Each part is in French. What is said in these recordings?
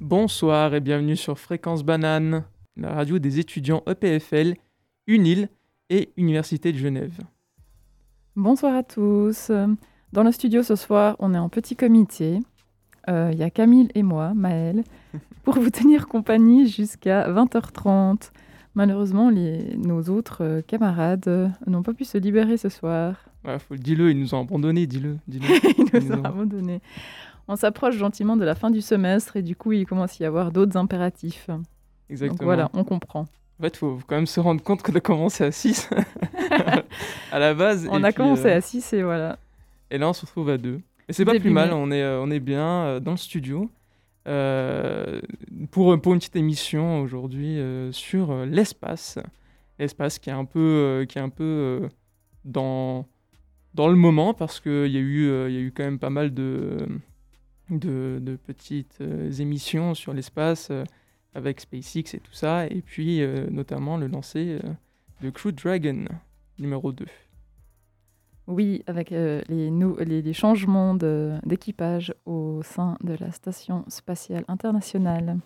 Bonsoir et bienvenue sur Fréquence Banane, la radio des étudiants EPFL, UNIL et Université de Genève. Bonsoir à tous. Dans le studio ce soir, on est en petit comité. Euh, Il y a Camille et moi, Maëlle, pour vous tenir compagnie jusqu'à 20h30. Malheureusement, les- nos autres euh, camarades euh, n'ont pas pu se libérer ce soir. Ouais, dis-le, ils nous ont abandonnés, dis-le. dis-le. Ils nous Ils ont ont- abandonnés. On s'approche gentiment de la fin du semestre et du coup, il commence à y avoir d'autres impératifs. Exactement. Donc voilà, on comprend. En fait, faut, faut quand même se rendre compte qu'on a commencé à 6 à la base. On a puis, commencé euh, à 6 et voilà. Et là, on se retrouve à 2. Et c'est pas plus mal, on est, euh, on est bien euh, dans le studio euh, pour, pour une petite émission aujourd'hui euh, sur euh, l'espace. L'espace qui est un peu, qui est un peu dans, dans le moment parce qu'il y, a eu, il y a eu quand même pas mal de, de, de petites euh, émissions sur l'espace euh, avec SpaceX et tout ça. Et puis euh, notamment le lancer de Crew Dragon numéro 2. Oui, avec euh, les, les, les changements d'équipage au sein de la Station spatiale internationale.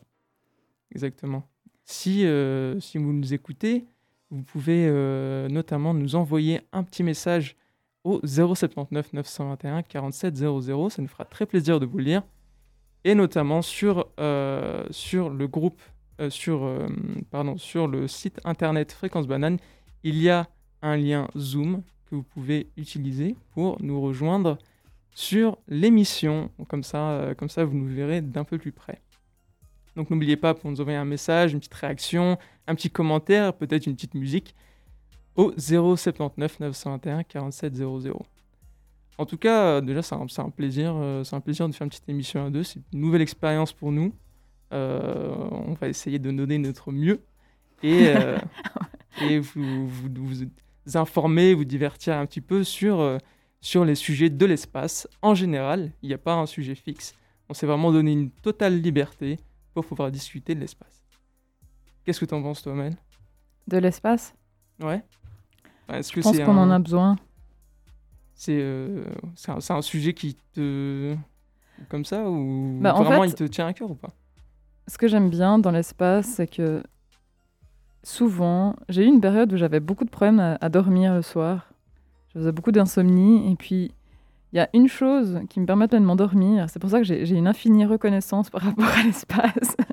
Exactement. Si, euh, si vous nous écoutez, vous pouvez euh, notamment nous envoyer un petit message au 079 921 47 00. Ça nous fera très plaisir de vous lire. Et notamment sur, euh, sur le groupe, euh, sur, euh, pardon, sur le site internet Fréquence Banane, il y a un lien Zoom que vous pouvez utiliser pour nous rejoindre sur l'émission. Comme ça, comme ça, vous nous verrez d'un peu plus près. Donc n'oubliez pas pour nous envoyer un message, une petite réaction, un petit commentaire, peut-être une petite musique au 079 921 47 00. En tout cas, euh, déjà c'est un, plaisir, euh, c'est un plaisir de faire une petite émission à deux. C'est une nouvelle expérience pour nous. Euh, on va essayer de donner notre mieux et, euh, et vous, vous, vous informer, vous divertir un petit peu sur, sur les sujets de l'espace en général. Il n'y a pas un sujet fixe. On s'est vraiment donné une totale liberté pour pouvoir discuter de l'espace. Qu'est-ce que t'en penses, toi, Mel? De l'espace? Ouais. Enfin, Est-ce que Je pense qu'on un, en a besoin. c'est, euh, c'est un, sujet qui te comme ça ou Bah, en vraiment fait- il te tient à cœur ou pas? Ce que j'aime bien dans l'espace, c'est que souvent, j'ai eu une période où j'avais beaucoup de problèmes à, à dormir le soir. Je faisais beaucoup d'insomnie. Et puis, il y a une chose qui me permet de m'endormir. C'est pour ça que j'ai une infinie reconnaissance par rapport à l'espace.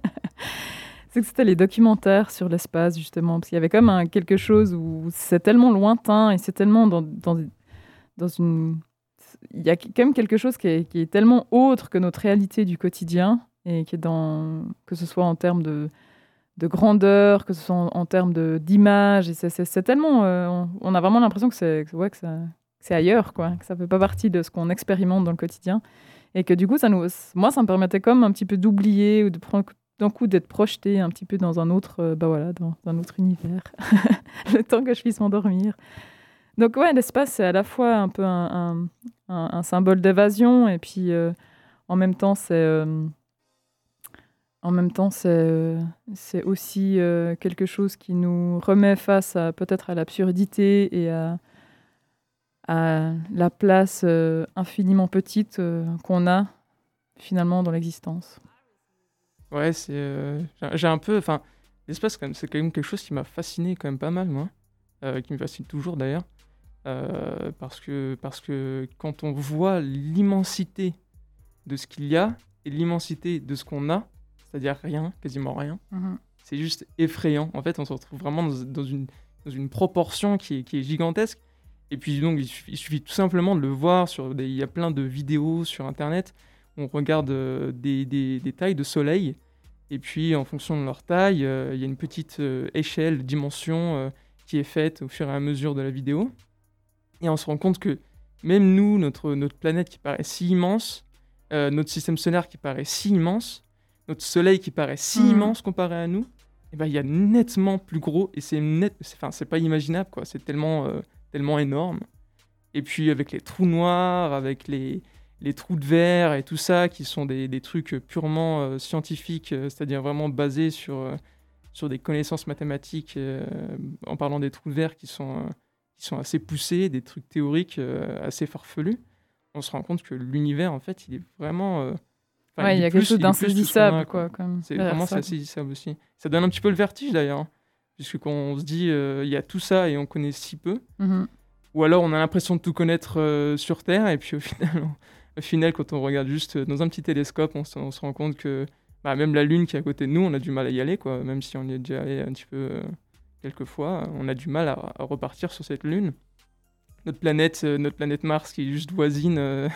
c'est que c'était les documentaires sur l'espace, justement. Parce qu'il y avait comme quelque chose où c'est tellement lointain et c'est tellement dans, dans, dans une. Il y a quand même quelque chose qui est, qui est tellement autre que notre réalité du quotidien et qui est dans. que ce soit en termes de de grandeur, que ce soit en, en termes d'image. C'est- tellement. euh, on, a vraiment l'impression que c'est ouais, que ailleurs, quoi, que ça ne fait pas partie de ce qu'on expérimente dans le quotidien. Et que du coup, ça nous, moi, ça me permettait comme un petit peu d'oublier ou de prendre d'un coup d'être projeté un petit peu dans un autre, euh, bah voilà, dans un autre univers, le temps que je puisse m'endormir. Donc ouais, l'espace, c'est à la fois un peu un, un- symbole d'évasion et puis euh, en même temps, c'est euh, en même temps, c'est c'est aussi quelque chose qui nous remet face à peut-être à l'absurdité et à, la place infiniment petite qu'on a finalement dans l'existence. Ouais, c'est euh, j'ai- un peu enfin l'espace quand même c'est quand même quelque chose qui m'a fasciné quand même pas mal moi, euh, qui me fascine toujours d'ailleurs euh, parce que parce que quand on voit l'immensité de ce qu'il y a et l'immensité de ce qu'on a, c'est-à-dire rien, quasiment rien. c'est juste effrayant. En fait, on se retrouve vraiment dans, dans une, dans une proportion qui est, qui est gigantesque. Et puis donc, il suffit, il suffit tout simplement de le voir. Sur des- il y a plein de vidéos sur Internet. On regarde euh, des, des- des tailles de soleil. Et puis, en fonction de leur taille, euh, il y a une petite euh, échelle, dimension euh, qui est faite au fur et à mesure de la vidéo. Et on se rend compte que même nous, notre, notre planète qui paraît si immense, notre système solaire qui paraît si immense, notre soleil qui paraît si Mhm. immense comparé à nous, eh ben, il y a nettement plus gros et c'est net, enfin, c'est pas imaginable quoi, c'est tellement, tellement énorme. Et puis avec les trous noirs, avec les, les trous de verre et tout ça, qui sont des, des trucs purement euh, scientifiques, euh, c'est-à-dire vraiment basés sur, euh, sur des connaissances mathématiques, en parlant des trous de verre qui sont, qui sont assez poussés, des trucs théoriques assez farfelus, on se rend compte que l'univers, en fait, il est vraiment... ouais, il y a quelque chose d'insaisissable, quoi. C'est vraiment c'est insaisissable aussi. Ça donne un petit peu le vertige d'ailleurs, hein, puisque quand on se dit il y a tout ça et on connaît si peu, mm-hmm. ou alors on a l'impression de tout connaître sur Terre et puis au final, au final, quand on regarde juste dans un petit télescope, on, on se rend compte que bah, même la Lune qui est à côté de nous, on a du mal à y aller, quoi. Même si on y est déjà allé un petit peu euh, quelques fois, on a du mal à, repartir sur cette Lune. Notre planète, euh, notre planète Mars qui est juste voisine, euh,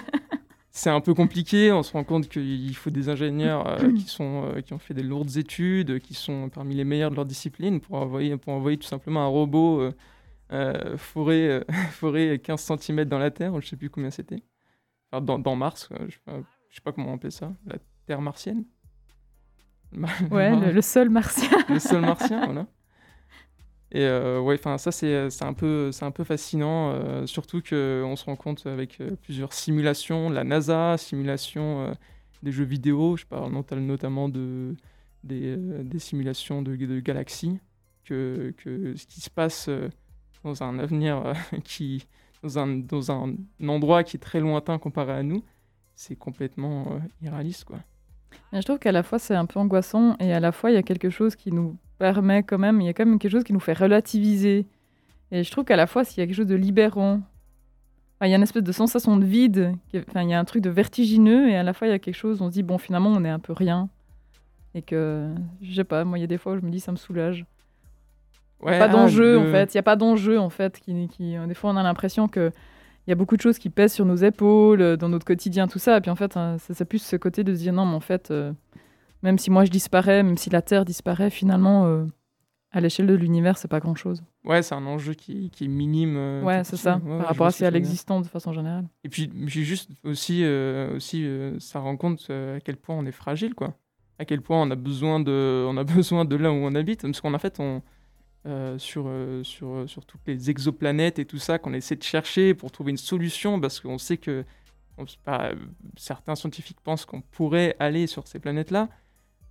c'est un peu compliqué. On se rend compte qu'il faut des ingénieurs qui, sont, qui ont fait des lourdes études, qui sont parmi les meilleurs de leur discipline pour envoyer, pour envoyer tout simplement un robot forer, forer 15 cm dans la Terre, je ne sais plus combien c'était. Enfin, dans, dans, Mars, je ne sais, pas comment on appelle ça. La Terre martienne Ouais, le, sol martien. le sol martien, voilà. Et euh, ouais, enfin ça c'est un peu c'est un peu fascinant, euh, surtout que on se rend compte avec euh, plusieurs simulations, la NASA, simulation des jeux vidéo, je parle notamment de des, des simulations de, de, galaxies, que, que ce qui se passe dans un avenir qui dans un, dans un endroit qui est très lointain comparé à nous, c'est complètement irréaliste quoi je trouve qu'à la fois c'est un peu angoissant et à la fois il y a quelque chose qui nous permet quand même, il y a quand même quelque chose qui nous fait relativiser. Et je trouve qu'à la fois s'il y a quelque chose de libérant, il y a une espèce de sensation de vide, il y a un truc de vertigineux et à la fois il y a quelque chose, on se dit bon finalement on est un peu rien. Et que, je sais pas, moi il y a des fois où je me dis ça me soulage. Ouais, pas d'enjeu en fait, il n'y a pas d'enjeu en fait. Qui, qui, des fois on a l'impression que il y a beaucoup de choses qui pèsent sur nos épaules, euh, dans notre quotidien, tout ça. Et puis en fait, hein, ça, ça plus ce côté de se dire non, mais en fait, euh, même si moi je disparais, même si la Terre disparaît, finalement, euh, à l'échelle de l'univers, c'est pas grand chose. Ouais, c'est un enjeu qui, qui est minime. ouais, c'est ça, par rapport à, à l'existence de façon générale. Et puis, juste aussi, aussi ça rend compte à quel point on est fragile, quoi. À quel point on a besoin de, on a besoin de là où on habite. Parce qu'en fait, on euh, sur, euh, sur, euh, sur toutes les exoplanètes et tout ça qu'on essaie de chercher pour trouver une solution parce qu'on sait que certains scientifiques pensent qu'on pourrait aller sur ces planètes-là.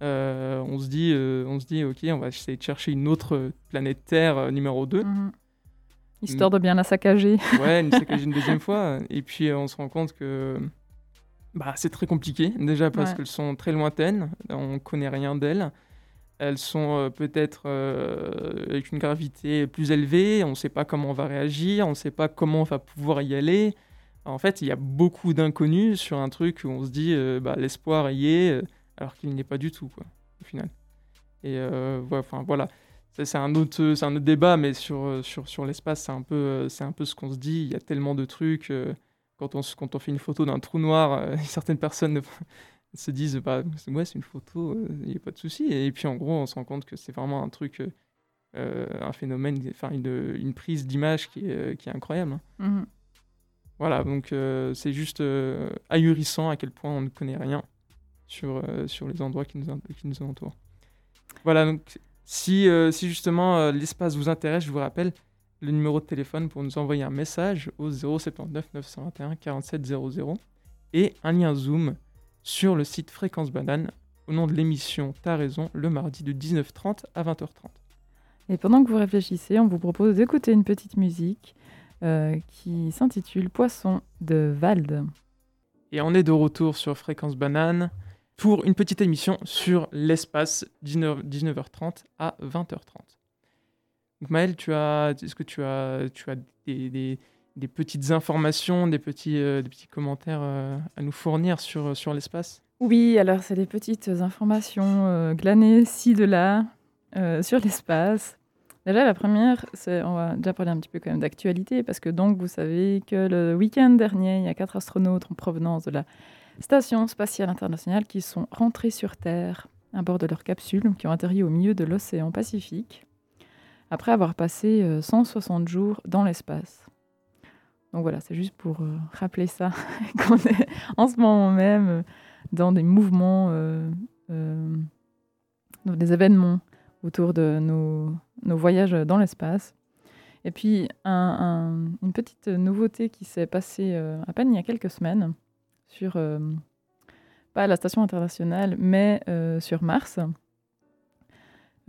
on, se dit, on se dit, ok, on va essayer de chercher une autre planète Terre numéro 2. Mhm. Histoire de bien la saccager. Ouais, une saccager une deuxième fois. Et puis on se rend compte que bah, c'est très compliqué, déjà parce qu'elles sont très lointaines, on connaît rien d'elles. Elles sont euh, peut-être euh, avec une gravité plus élevée, on ne sait pas comment on va réagir, on ne sait pas comment on va pouvoir y aller. En fait, il y a beaucoup d'inconnus sur un truc où on se dit euh, bah, l'espoir y est, alors qu'il n'y est pas du tout, au final. Et enfin, voilà, c'est un, autre, débat, mais sur, l'espace, c'est un, peu, ce qu'on se dit. Il y a tellement de trucs. quand, on, quand on fait une photo d'un trou noir, certaines personnes se disent bah ouais c'est une photo il euh, n'y a pas de souci. Et puis en gros on se rend compte que c'est vraiment un truc euh, euh, un phénomène enfin une, une, prise d'image qui est, qui est incroyable hein. mmh voilà donc c'est juste ahurissant à quel point on ne connaît rien sur, sur les endroits qui nous, qui nous entourent. Voilà donc si, si justement l'espace vous intéresse je vous rappelle le numéro de téléphone pour nous envoyer un message au 079 921 47 00 et un lien Zoom sur le site Fréquence Banane au nom de l'émission T'as raison, le mardi de 19h30 à 20h30. Et pendant que vous réfléchissez, on vous propose d'écouter une petite musique euh, qui s'intitule Poisson de Valde. Et on est de retour sur Fréquence Banane pour une petite émission sur l'espace 19, h 30 à 20h30. Donc Maëlle, tu as, est-ce que tu as, tu as des des petites informations, des petits, euh, des commentaires euh, à nous fournir sur, sur l'espace? Oui, alors c'est des petites informations euh, glanées ci, de là sur l'espace. Déjà, la première, c'est, on va déjà parler un petit peu quand même d'actualité, parce que donc vous savez que le week-end dernier, il y a quatre astronautes en provenance de la Station spatiale internationale qui sont rentrés sur Terre à bord de leur capsule, qui ont atterri au milieu de l'océan Pacifique, après avoir passé 160 jours dans l'espace. Donc voilà, c'est juste pour euh, rappeler ça, qu'on est en ce moment même euh, dans des mouvements, euh, des événements autour de nos, voyages dans l'espace. Et puis, une petite nouveauté qui s'est passée à peine il y a quelques semaines sur, pas la station internationale, mais sur Mars.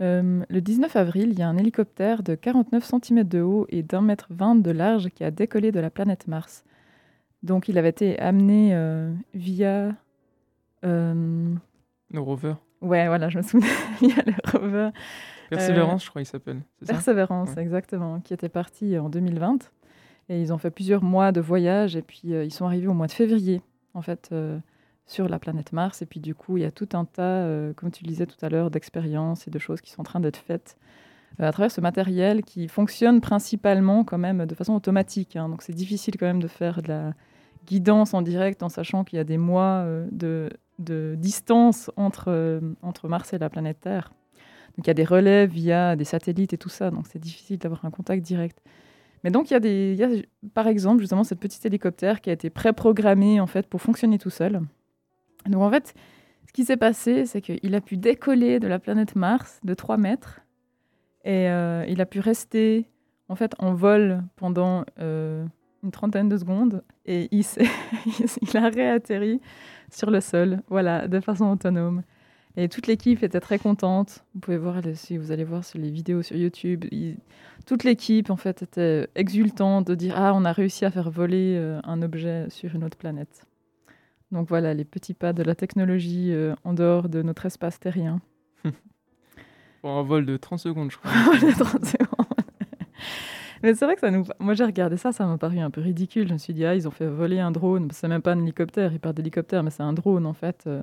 Euh, le 19 avril, il y a un hélicoptère de 49 cm de haut et d'un mètre 20 de large qui a décollé de la planète Mars. Donc il avait été amené euh, via Euh, Le rover. Ouais, voilà, je me souviens. Il y a le rover. Persévérance, je crois, il s'appelle. Persévérance, Ouais. exactement, qui était parti en 2020. Et ils ont fait plusieurs mois de voyage et puis ils sont arrivés au mois de février, en fait, sur la planète Mars. Et puis du coup, il y a tout un tas, euh, comme tu le disais tout à l'heure, d'expériences et de choses qui sont en train d'être faites euh, à travers ce matériel qui fonctionne principalement quand même de façon automatique. hein. Donc c'est difficile quand même de faire de la guidance en direct en sachant qu'il y a des mois euh, de, de distance entre, entre Mars et la planète Terre. Donc il y a des relais via des satellites et tout ça, donc c'est difficile d'avoir un contact direct. Mais donc il y a des, par exemple justement cette petite hélicoptère qui a été préprogrammé en fait pour fonctionner tout seul. Donc en fait, ce qui s'est passé, c'est qu'il a pu décoller de la planète Mars de 3 mètres et euh, il a pu rester en fait en vol pendant euh, une trentaine de secondes et il, a réatterri sur le sol, voilà, de façon autonome. Et toute l'équipe était très contente. Vous pouvez voir si vous allez voir sur les vidéos sur YouTube, toute l'équipe en fait était exultante de dire ah on a réussi à faire voler euh, un objet sur une autre planète. Donc voilà les petits pas de la technologie euh, en dehors de notre espace terrien. Pour un vol de 30 secondes, je crois. Les 30 secondes. Mais c'est vrai que ça nous. Moi, j'ai regardé ça, ça m'a paru un peu ridicule. Je me suis dit, ah, ils ont fait voler un drone. C'est même pas un hélicoptère, ils partent d'hélicoptère, mais c'est un drone en fait. Euh,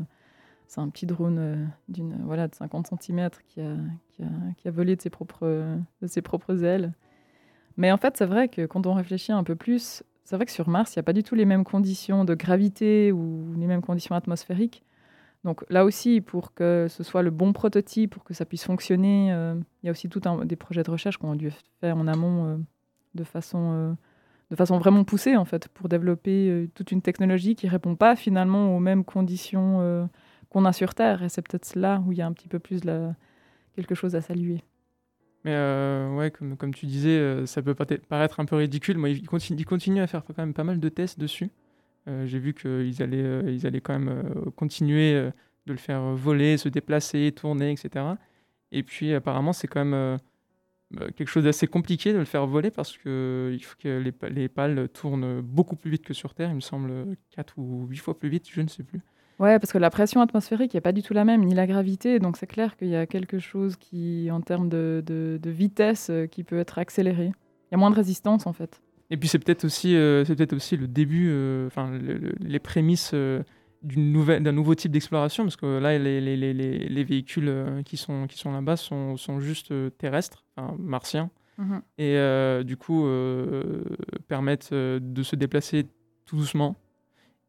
C'est un petit drone euh, d'une voilà de 50 cm qui a, qui, a, qui a volé de ses propres de ses propres ailes. Mais en fait, c'est vrai que quand on réfléchit un peu plus, c'est vrai que sur Mars, il n'y a pas du tout les mêmes conditions de gravité ou les mêmes conditions atmosphériques. Donc là aussi, pour que ce soit le bon prototype, pour que ça puisse fonctionner, euh, il y a aussi tout un, des projets de recherche qu'on a dû faire en amont euh, de, façon, euh, de façon vraiment poussée, en fait, pour développer toute une technologie qui répond pas finalement aux mêmes conditions qu'on a sur Terre. Et c'est peut-être là où il y a un petit peu plus quelque chose à saluer. Mais euh, ouais, comme, tu disais, euh, ça peut paraître un peu ridicule. Moi, ils continuent, à faire quand même pas mal de tests dessus. Euh, J'ai vu qu'ils allaient, euh, ils allaient quand même continuer de le faire voler, se déplacer, tourner, etc. Et puis apparemment, c'est quand même euh, quelque chose d'assez compliqué de le faire voler parce que il faut que les, les pales tournent beaucoup plus vite que sur Terre. Il me semble 4 ou 8 fois plus vite, je ne sais plus. Ouais, parce que la pression atmosphérique n'est pas du tout la même, ni la gravité. Donc c'est clair qu'il y a quelque chose qui, en termes de, de- de vitesse, euh, qui peut être accéléré. Il y a moins de résistance en fait. Et puis c'est peut-être aussi, euh, c'est peut-être aussi le début, euh, enfin le- le- les prémices euh, d'une nouvelle, d'un nouveau type d'exploration, parce que là les, les, les, les, les véhicules qui sont, qui sont là-bas sont, sont juste terrestres, martiens, et euh, du coup permettent de se déplacer tout doucement,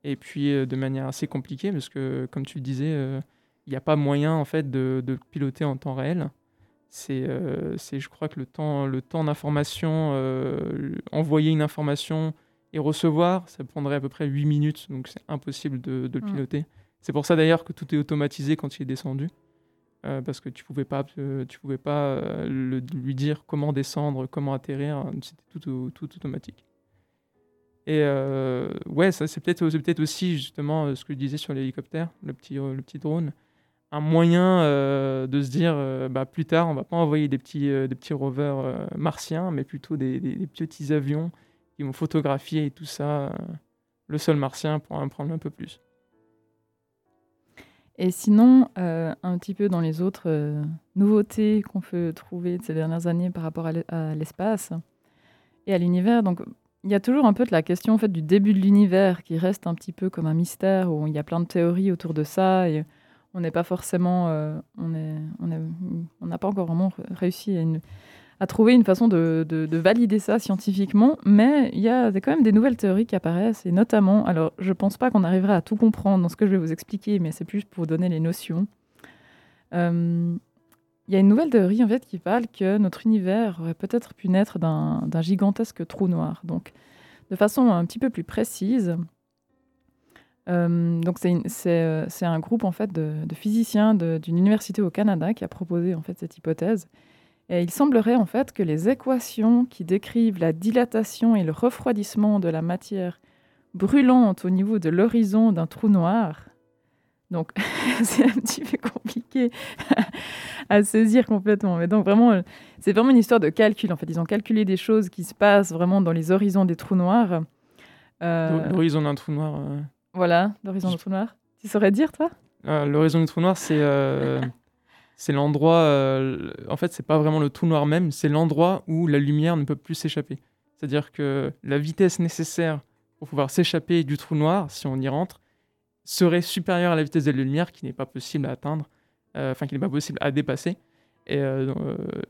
et puis euh, de manière assez compliquée, parce que comme tu le disais, euh, il n'y a pas moyen en fait de, de piloter en temps réel. C'est, euh, je crois que le temps, le temps d'information, euh, envoyer une information et recevoir, ça prendrait à peu près 8 minutes, donc c'est impossible de, de le Mm. piloter. C'est pour ça d'ailleurs que tout est automatisé quand il est descendu, parce que tu pouvais pas, tu pouvais pas le- lui dire comment descendre, comment atterrir, c'était tout, tout automatique. Et euh, ouais, c'est peut-être, aussi justement euh, ce que je disais sur l'hélicoptère, le petit, euh, le petit drone un moyen euh, de se dire bah, plus tard, on va pas envoyer des petits, des petits rovers martiens, mais plutôt des, des- petits avions qui vont photographier et tout ça, le sol martien pour en prendre un peu plus. Et sinon, un petit peu dans les autres nouveautés qu'on peut trouver de ces dernières années par rapport à l'espace et à l'univers, donc il y a toujours un peu de la question en fait du début de l'univers qui reste un petit peu comme un mystère où il y a plein de théories autour de ça et on n'est pas forcément, euh, on est, on n'a pas encore vraiment réussi à, trouver une façon de, de- de valider ça scientifiquement, mais il y a quand même des nouvelles théories qui apparaissent et notamment, alors je pense pas qu'on arrivera à tout comprendre dans ce que je vais vous expliquer, mais c'est plus pour donner les notions. Euh, il y a une nouvelle théorie en fait qui parle que notre univers aurait peut-être pu naître d'un gigantesque trou noir. Donc, de façon un petit peu plus précise, euh, donc euh, c'est un groupe en fait de, de physiciens d'une université au Canada qui a proposé en fait cette hypothèse. Et il semblerait en fait que les équations qui décrivent la dilatation et le refroidissement de la matière brûlante au niveau de l'horizon d'un trou noir. Donc c'est un petit peu compliqué à saisir complètement. Mais donc vraiment, euh, c'est vraiment une histoire de calcul. En fait, ils ont calculé des choses qui se passent vraiment dans les horizons des trous noirs. Euh, L'horizon d'un trou noir. euh, voilà, l'horizon du trou noir. Tu saurais dire, toi? L'horizon du trou noir, c'est c'est l'endroit. en fait, c'est pas vraiment le trou noir même, c'est l'endroit où la lumière ne peut plus s'échapper. C'est-à-dire que la vitesse nécessaire pour pouvoir s'échapper du trou noir, si on y rentre, serait supérieure à la vitesse de la lumière qui n'est pas possible à atteindre, enfin qui n'est pas possible à dépasser. Euh,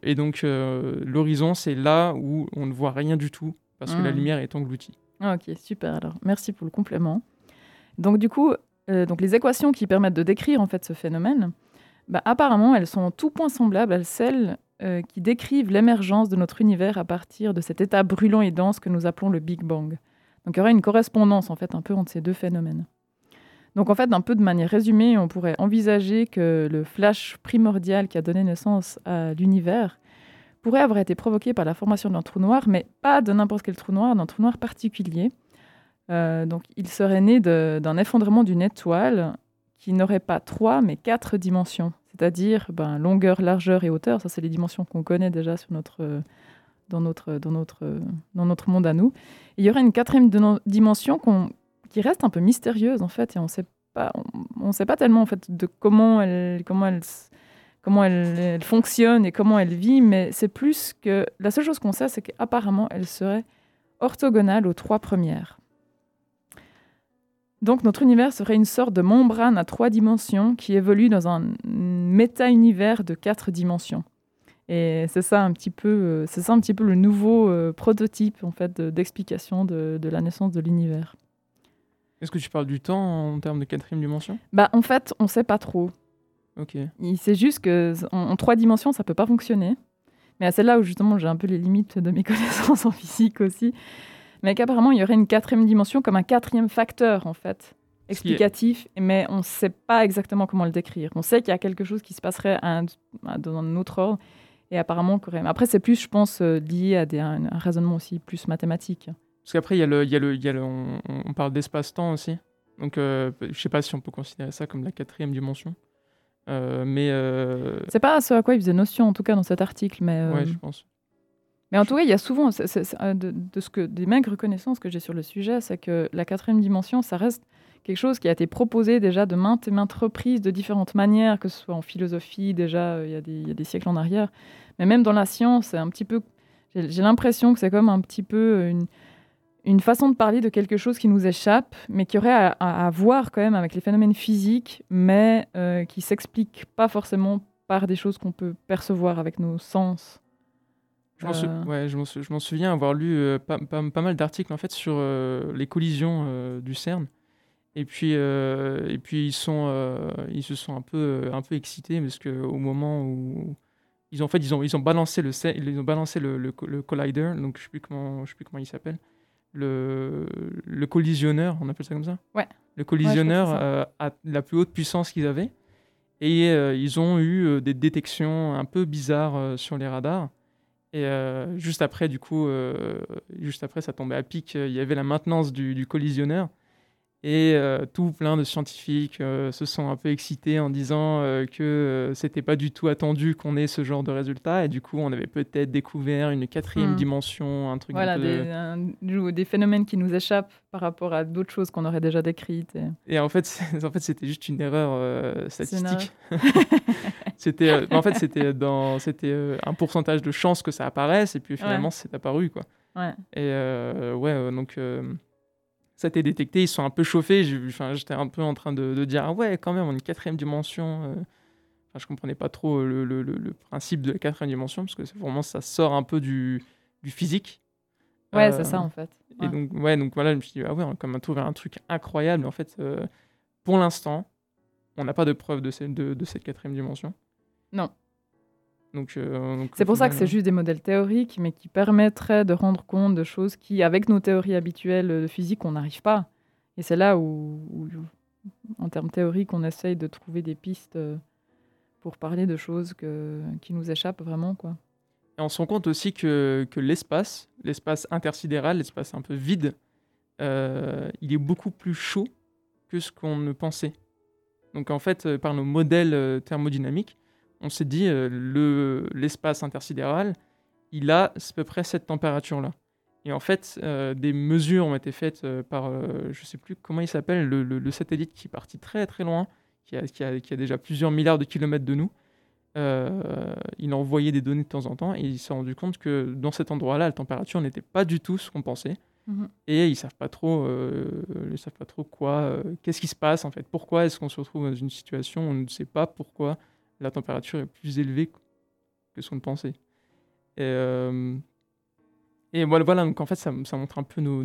et, donc, euh, l'horizon, c'est là où on ne voit rien du tout parce que la hmm. lumière est engloutie. Ah, ok, super. Alors, merci pour le complément. Donc, du coup, euh, donc les équations qui permettent de décrire en fait ce phénomène, bah, apparemment, elles sont en tout point semblables à celles qui décrivent l'émergence de notre univers à partir de cet état brûlant et dense que nous appelons le Big Bang. Donc, il y aurait une correspondance en fait un peu entre ces deux phénomènes. Donc en fait, d'un peu de manière résumée, on pourrait envisager que le flash primordial qui a donné naissance à l'univers pourrait avoir été provoqué par la formation d'un trou noir, mais pas de n'importe quel trou noir, d'un trou noir particulier. Euh, donc il serait né d'un effondrement d'une étoile qui n'aurait pas trois, mais quatre dimensions, c'est-à-dire ben, longueur, largeur et hauteur. Ça, c'est les dimensions qu'on connaît déjà notre, dans, notre, dans, notre, dans notre monde à nous. il y aurait une quatrième dimension qu'on qui reste un peu mystérieuse en fait, et on sait pas, on, sait pas tellement en fait de comment elle, comment elle, comment elle, fonctionne et comment elle vit, mais c'est plus que la seule chose qu'on sait, c'est qu'apparemment elle serait orthogonale aux trois premières. Donc notre univers serait une sorte de membrane à trois dimensions qui évolue dans un méta-univers de quatre dimensions. Et c'est ça un petit peu, euh, ça un petit peu le nouveau euh, prototype en fait d'explication de, de la naissance de l'univers. Est-ce que tu parles du temps en termes de quatrième dimension? Bah en fait, on sait pas trop. Ok. C'est juste que en, trois dimensions, ça peut pas fonctionner. Mais c'est là où justement j'ai un peu les limites de mes connaissances en physique aussi. Mais qu'apparemment il y aurait une quatrième dimension comme un quatrième facteur en fait explicatif, mais on ne sait pas exactement comment le décrire. On sait qu'il y a quelque chose qui se passerait dans un autre ordre, et apparemment, après c'est plus, je pense, euh, lié à, des, un raisonnement aussi plus mathématique. Parce qu'après, il y a le, il y a le, il y a le on, parle d'espace-temps aussi. Donc, euh, je sais pas si on peut considérer ça comme la quatrième dimension. Euh, mais. Euh... C'est pas ce à quoi il faisait notion, en tout cas, dans cet article. Mais, euh, Ouais, je pense. Mais en tout cas, il y a souvent, euh, de, de, ce que, des maigres connaissances que j'ai sur le sujet, c'est que la quatrième dimension, ça reste quelque chose qui a été proposé déjà de maintes et maintes reprises, de différentes manières, que ce soit en philosophie, déjà, il y, a des, il y a des siècles en arrière. Mais même dans la science, c'est un petit peu. J'ai l'impression que c'est comme un petit peu une une façon de parler de quelque chose qui nous échappe, mais qui aurait à, voir quand même avec les phénomènes physiques, mais euh, qui s'explique pas forcément par des choses qu'on peut percevoir avec nos sens. Je m'en euh. souviens avoir lu euh, pas, mal d'articles en fait sur euh, les collisions du CERN. Et puis, et puis ils, sont, ils se sont un peu, un peu excités parce qu'au moment où ils ont, en fait, ils ont, ils ont balancé le, ils ont balancé le, le, collider, donc je ne sais plus comment, je sais plus comment il s'appelle le, le collisionneur, on appelle ça comme ça Ouais. Le collisionneur euh, a la plus haute puissance qu'ils avaient. Et euh, ils ont eu euh, des détections un peu bizarres sur les radars. Et juste après, du coup, juste après, ça tombait à pic. Il y avait la maintenance du, du collisionneur. Et euh, tout plein de scientifiques euh, se sont un peu excités en disant euh, que c'était pas du tout attendu qu'on ait ce genre de résultat. Et du coup, on avait peut-être découvert une quatrième hmm. dimension, un truc voilà, des, des, phénomènes qui nous échappent par rapport à d'autres choses qu'on aurait déjà décrites. Et, en fait, en fait, c'était juste une erreur statistique. c'était, en fait, c'était dans, c'était un pourcentage de chances que ça apparaisse, et puis finalement, c'est apparu, quoi. Ouais. Et ouais, donc ça a été détecté, ils sont un peu chauffés. J'étais un peu en train de, dire ah ouais, quand même, on est une quatrième dimension. Euh. Enfin, je comprenais pas trop le, le, le, principe de la quatrième dimension parce que vraiment ça sort un peu du, du physique. Ouais, c'est ça euh, en fait. Et donc, ouais, donc voilà, je me suis dit, ah ouais, on a quand même trouvé un truc incroyable. En fait, euh, pour l'instant, on n'a pas de preuve de, de, de, cette quatrième dimension. Non. Euh, c'est pour ça que c'est juste des modèles théoriques, mais qui permettraient de rendre compte de choses qui, avec nos théories habituelles de physique, on n'arrive pas. Et c'est là où, en termes théoriques, on essaye de trouver des pistes euh, pour parler de choses que, qui nous échappent vraiment. Quoi. Et on se rend compte aussi que, que l'espace, l'espace intersidéral, l'espace un peu vide, euh, il est beaucoup plus chaud que ce qu'on ne pensait. Donc en fait, par nos modèles thermodynamiques, on s'est dit, euh, le, l'espace intersidéral, il a à peu près cette température-là. Et en fait, des mesures ont été faites par, je ne sais plus comment il s'appelle, le, satellite qui est parti très très loin, qui a, qui a, déjà plusieurs milliards de kilomètres de nous. il a envoyé des données de temps en temps et il s'est rendu compte que dans cet endroit-là, la température n'était pas du tout ce qu'on pensait. Mhm. Et ils savent pas trop, ils savent pas trop quoi, qu'est-ce qui se passe en fait. Pourquoi est-ce qu'on se retrouve dans une situation où on ne sait pas pourquoi la température est plus élevée que ce qu'on pensait. Et, euh, voilà, donc en fait, ça, montre un peu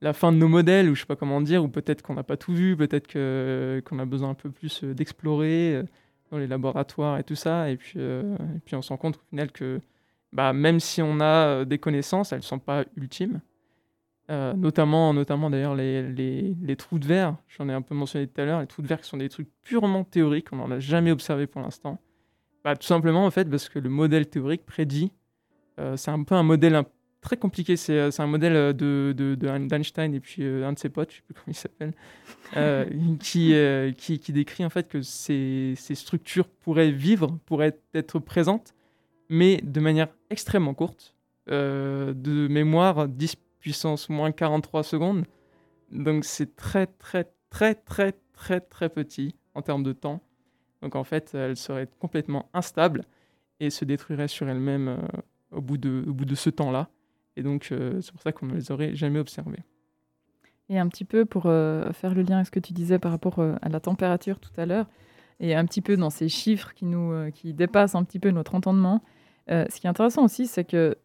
la, fin de nos modèles, ou je sais pas comment dire, ou peut-être qu'on n'a pas tout vu, peut-être qu'on a besoin un peu plus euh, d'explorer euh, dans les laboratoires et tout ça. Et puis, et puis on se rend compte au final que bah, même si on a des connaissances, elles ne sont pas ultimes. Notamment, notamment d'ailleurs les, les, les, trous de verre, j'en ai un peu mentionné tout à l'heure, les trous de verre qui sont des trucs purement théoriques, on n'en a jamais observé pour l'instant. Bah, tout simplement, en fait, parce que le modèle théorique prédit, euh, c'est un peu un modèle très compliqué, c'est euh, un modèle euh, de, de, d'Einstein et puis un de ses potes, je sais plus comment il s'appelle, qui, qui, qui, décrit en fait que ces, ces, structures pourraient vivre, pourraient être présentes, mais de manière extrêmement courte, de mémoire 10 puissance moins 43 secondes, donc c'est très très très très très très petit en termes de temps. Donc en fait, elle serait complètement instable et se détruirait sur elle-même euh, au, bout de, au bout de ce temps-là. Et donc euh, c'est pour ça qu'on ne les aurait jamais observées. Et un petit peu pour euh, faire le lien avec ce que tu disais par rapport à la température tout à l'heure, et un petit peu dans ces chiffres qui, nous, qui dépassent un petit peu notre entendement, ce qui est intéressant aussi, c'est que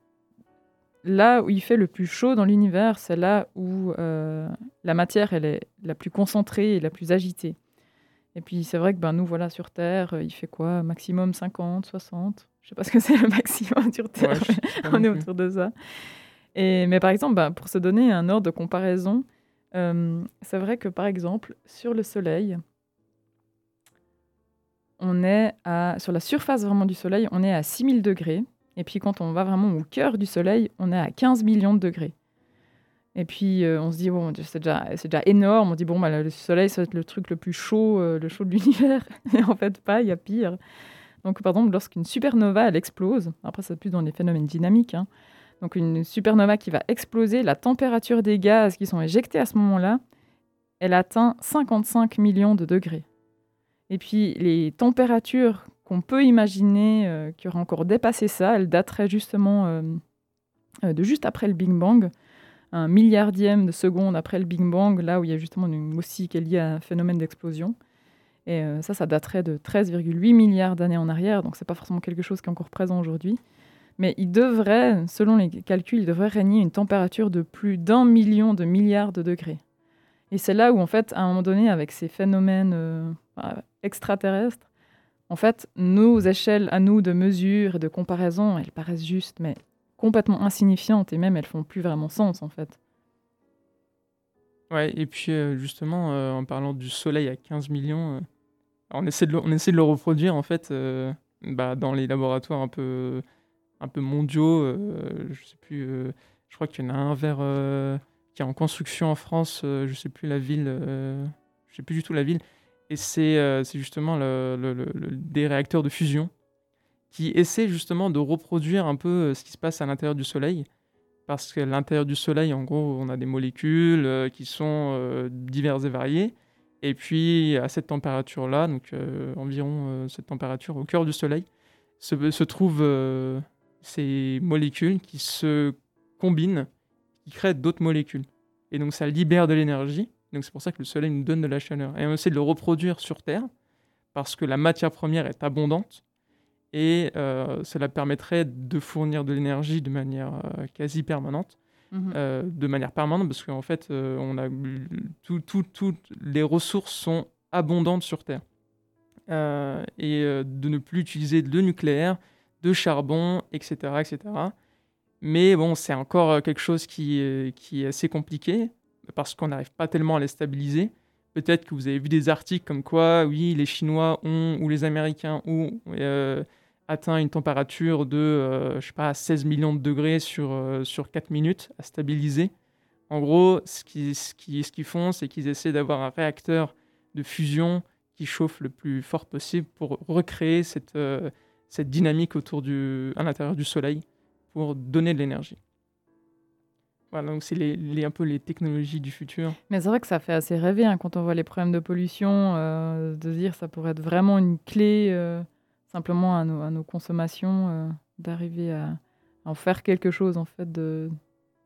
là où il fait le plus chaud dans l'univers, c'est là où la matière elle est la plus concentrée et la plus agitée. Et puis c'est vrai que ben, nous, voilà, sur Terre, euh, il fait quoi? Maximum 50, 60 Je sais pas ce que c'est le maximum sur Terre, on est autour de ça. Et, mais par exemple, ben, pour se donner un ordre de comparaison, euh, c'est vrai que par exemple, sur le Soleil, on est à, sur la surface vraiment du Soleil, on est à 6000 degrés. Et puis quand on va vraiment au cœur du Soleil, on est à 15 millions de degrés. Et puis euh, on se dit, bon, c'est déjà, énorme. On dit, bon, bah, le soleil, ça va être le truc le plus chaud, euh, le chaud de l'univers. Et en fait, pas, il y a pire. Donc, par exemple, lorsqu'une supernova, elle explose, après, c'est plus dans les phénomènes dynamiques. Hein. Donc, une supernova qui va exploser, la température des gaz qui sont éjectés à ce moment-là, elle atteint 55 millions de degrés. Et puis, les températures qu'on peut imaginer euh, qui auraient encore dépassé ça, elles dateraient justement de juste après le Big Bang un milliardième de seconde après le Big Bang, là où il y a justement une aussi qui est liée à un phénomène d'explosion. Et euh, ça, ça daterait de 13,8 milliards d'années en arrière, donc c'est pas forcément quelque chose qui est encore présent aujourd'hui. Mais il devrait, selon les calculs, il devrait régner une température de plus d'un million de milliards de degrés. Et c'est là où, en fait, à un moment donné, avec ces phénomènes euh, bah, extraterrestres, en fait, nos échelles à nous de mesure et de comparaison, elles paraissent justes, mais complètement insignifiantes et même elles font plus vraiment sens en fait. Ouais, et puis euh, justement, euh, en parlant du Soleil à 15 millions, euh, on, essaie de le, reproduire en fait bah, dans les laboratoires un peu, un peu mondiaux. je sais plus, je crois qu'il y en a un vers qui est en construction en France, je sais plus la ville, je sais plus du tout la ville. Et c'est justement le, le, des réacteurs de fusion qui essaie justement de reproduire un peu euh, ce qui se passe à l'intérieur du Soleil. Parce qu'à l'intérieur du Soleil, en gros, on a des molécules euh, qui sont euh, diverses et variées. Et puis, à cette température-là, donc environ cette température au cœur du Soleil, se trouvent ces molécules qui se combinent, qui créent d'autres molécules. Et donc, ça libère de l'énergie. Donc, c'est pour ça que le Soleil nous donne de la chaleur. Et on essaie de le reproduire sur Terre, parce que la matière première est abondante et euh, cela permettrait de fournir de l'énergie de manière euh, quasi permanente. Mhm. Euh, de manière permanente parce qu'en fait, on a toutes les ressources sont abondantes sur Terre. et de ne plus utiliser de nucléaire, de charbon, etc. etc. Mais bon, c'est encore quelque chose qui, qui est assez compliqué parce qu'on n'arrive pas tellement à les stabiliser. Peut-être que vous avez vu des articles comme quoi, oui, les Chinois ont, ou les Américains ont atteint une température de, euh, je sais pas, 16 millions de degrés sur, euh, sur 4 minutes à stabiliser. En gros, ce qu'ils ce qui, ce qu'ils font, c'est qu'ils essaient d'avoir un réacteur de fusion qui chauffe le plus fort possible pour recréer cette, euh, cette dynamique autour du, à l'intérieur du Soleil pour donner de l'énergie. Voilà, donc c'est les, les- un peu les technologies du futur. Mais c'est vrai que ça fait assez rêver hein, quand on voit les problèmes de pollution, euh, de dire ça pourrait être vraiment une clé euh, simplement à nos, à nos consommations, euh, d'arriver à, à en faire quelque chose en fait de,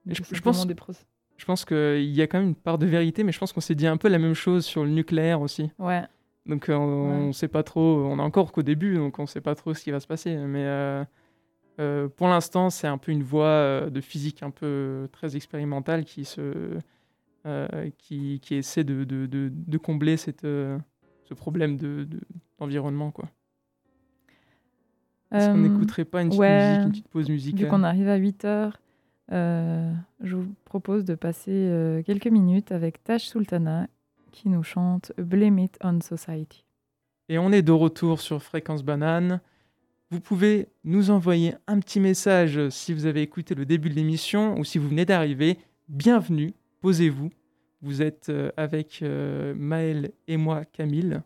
de Je- pense- des process. Je pense qu'il y a quand même une part de vérité, mais je pense qu'on s'est dit un peu la même chose sur le nucléaire aussi. Ouais, Donc on Ouais. ne sait pas trop, on est encore qu'au début, donc on ne sait pas trop ce qui va se passer. Mais euh, euh, pour l'instant, c'est un peu une voie euh, de physique un peu très expérimentale qui, se, euh, qui, qui essaie de, de, de, de combler cette, euh, ce problème de- de- d'environnement. quoi. Est-ce qu'on Euh, n'écouterait pas une petite ouais, musique, une petite pause Vu musicale qu'on arrive à 8 heures, euh, je vous propose de passer euh, quelques minutes avec Tash Sultana qui nous chante Blame It on Society. Et on est de retour sur Fréquence Banane. Vous pouvez nous envoyer un petit message si vous avez écouté le début de l'émission ou si vous venez d'arriver. Bienvenue, posez-vous. Vous êtes euh, avec euh, Maël et moi, Camille.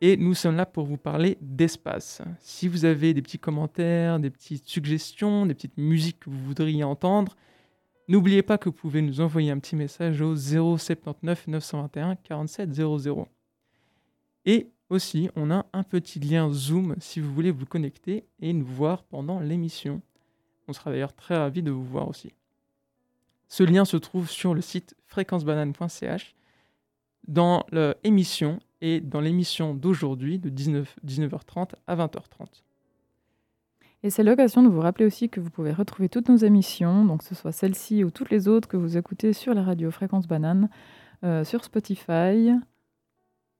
Et nous sommes là pour vous parler d'espace. Si vous avez des petits commentaires, des petites suggestions, des petites musiques que vous voudriez entendre, n'oubliez pas que vous pouvez nous envoyer un petit message au 079 921 47 00. Et aussi, on a un petit lien Zoom si vous voulez vous connecter et nous voir pendant l'émission. On sera d'ailleurs très ravis de vous voir aussi. Ce lien se trouve sur le site fréquencebanane.ch dans l'émission et dans l'émission d'aujourd'hui de 19, 19h30 à 20h30. Et c'est l'occasion de vous rappeler aussi que vous pouvez retrouver toutes nos émissions, donc que ce soit celle-ci ou toutes les autres que vous écoutez sur la radio Fréquence Banane, euh, sur Spotify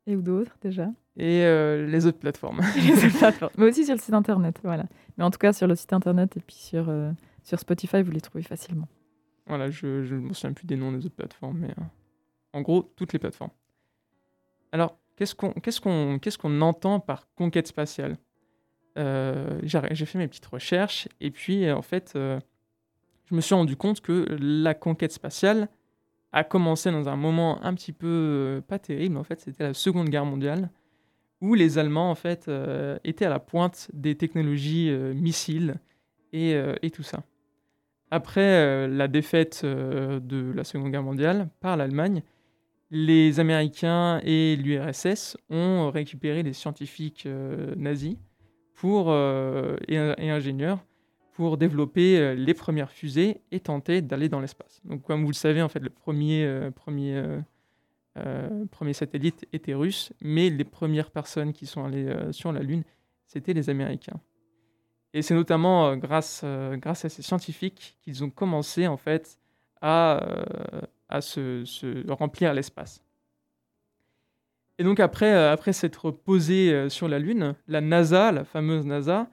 et ou d'autres déjà. Et euh, les autres plateformes. Les autres plateformes. Mais aussi sur le site internet, voilà. Mais en tout cas sur le site internet et puis sur, euh, sur Spotify, vous les trouvez facilement. Voilà, je ne me souviens plus des noms des autres plateformes, mais euh, en gros, toutes les plateformes. Alors, qu'est-ce qu'on qu'est-ce qu'on qu'est-ce qu'on entend par conquête spatiale? J'ai fait mes petites recherches, et puis, en fait, je me suis rendu compte que la conquête spatiale a commencé dans un moment un petit peu pas terrible, en fait, c'était la Seconde Guerre mondiale, où les Allemands, en fait, euh, étaient à la pointe des technologies euh, missiles et, euh, et tout ça. Après la défaite de la Seconde Guerre mondiale par l'Allemagne, les Américains et l'URSS ont récupéré les scientifiques nazis pour, et, et ingénieurs pour développer les premières fusées et tenter d'aller dans l'espace. Donc, comme vous le savez, en fait, le premier, premier, premier satellite était russe, mais les premières personnes qui sont allées euh, sur la Lune, c'était les Américains. Et c'est notamment euh, grâce, euh, grâce à ces scientifiques qu'ils ont commencé en fait à, euh, à se, remplir l'espace. Et donc après, euh, après s'être posé euh, sur la Lune, la NASA, la fameuse NASA,